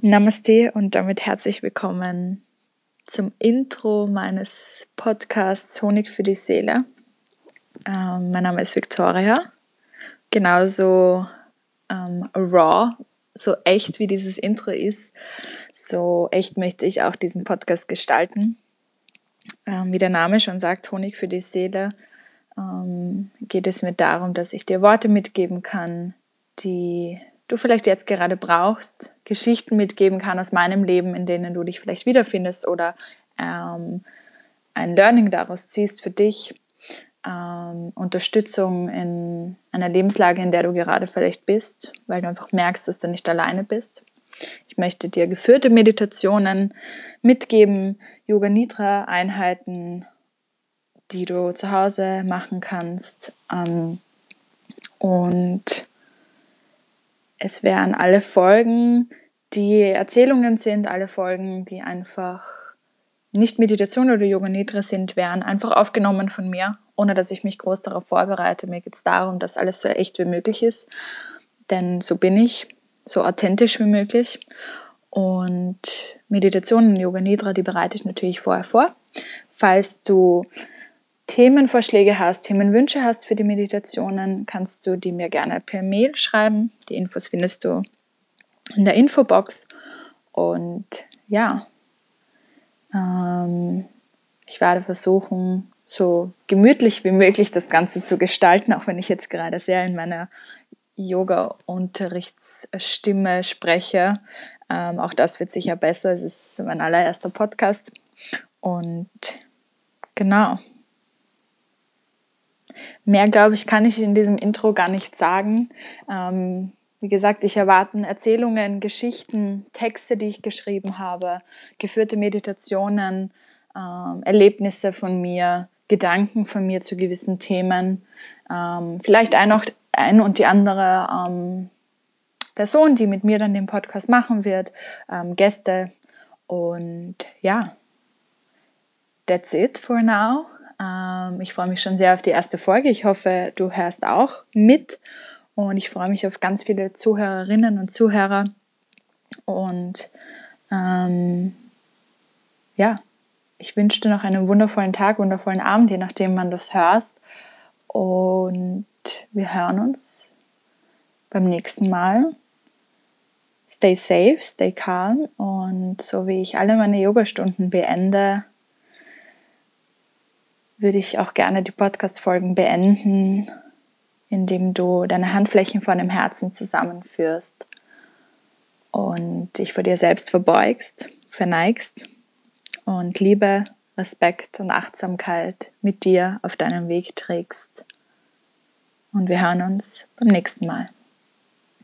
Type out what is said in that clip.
Namaste und damit herzlich willkommen zum Intro meines Podcasts Honig für die Seele. Ähm, mein Name ist Victoria. Genauso ähm, raw, so echt wie dieses Intro ist, so echt möchte ich auch diesen Podcast gestalten. Ähm, wie der Name schon sagt, Honig für die Seele, ähm, geht es mir darum, dass ich dir Worte mitgeben kann, die du vielleicht jetzt gerade brauchst, Geschichten mitgeben kann aus meinem Leben, in denen du dich vielleicht wiederfindest oder ähm, ein Learning daraus ziehst für dich, ähm, Unterstützung in einer Lebenslage, in der du gerade vielleicht bist, weil du einfach merkst, dass du nicht alleine bist. Ich möchte dir geführte Meditationen mitgeben, Yoga Nidra Einheiten, die du zu Hause machen kannst. Ähm, und es wären alle Folgen, die Erzählungen sind, alle Folgen, die einfach nicht Meditation oder Yoga Nidra sind, wären einfach aufgenommen von mir, ohne dass ich mich groß darauf vorbereite. Mir geht es darum, dass alles so echt wie möglich ist, denn so bin ich, so authentisch wie möglich. Und Meditation und Yoga Nidra, die bereite ich natürlich vorher vor. Falls du Themenvorschläge hast, Themenwünsche hast für die Meditationen, kannst du die mir gerne per Mail schreiben. Die Infos findest du in der Infobox. Und ja, ähm, ich werde versuchen, so gemütlich wie möglich das Ganze zu gestalten, auch wenn ich jetzt gerade sehr in meiner Yoga-Unterrichtsstimme spreche. Ähm, auch das wird sicher besser. Es ist mein allererster Podcast. Und genau, Mehr, glaube ich, kann ich in diesem Intro gar nicht sagen. Ähm, wie gesagt, ich erwarte Erzählungen, Geschichten, Texte, die ich geschrieben habe, geführte Meditationen, ähm, Erlebnisse von mir, Gedanken von mir zu gewissen Themen. Ähm, vielleicht ein, ein und die andere ähm, Person, die mit mir dann den Podcast machen wird, ähm, Gäste. Und ja, that's it for now. Ähm, ich freue mich schon sehr auf die erste Folge. Ich hoffe, du hörst auch mit. Und ich freue mich auf ganz viele Zuhörerinnen und Zuhörer. Und ähm, ja, ich wünsche dir noch einen wundervollen Tag, wundervollen Abend, je nachdem, wann du es hörst. Und wir hören uns beim nächsten Mal. Stay safe, stay calm und so wie ich alle meine Yogastunden beende, würde ich auch gerne die Podcast-Folgen beenden, indem du deine Handflächen vor dem Herzen zusammenführst und dich vor dir selbst verbeugst, verneigst und Liebe, Respekt und Achtsamkeit mit dir auf deinem Weg trägst. Und wir hören uns beim nächsten Mal.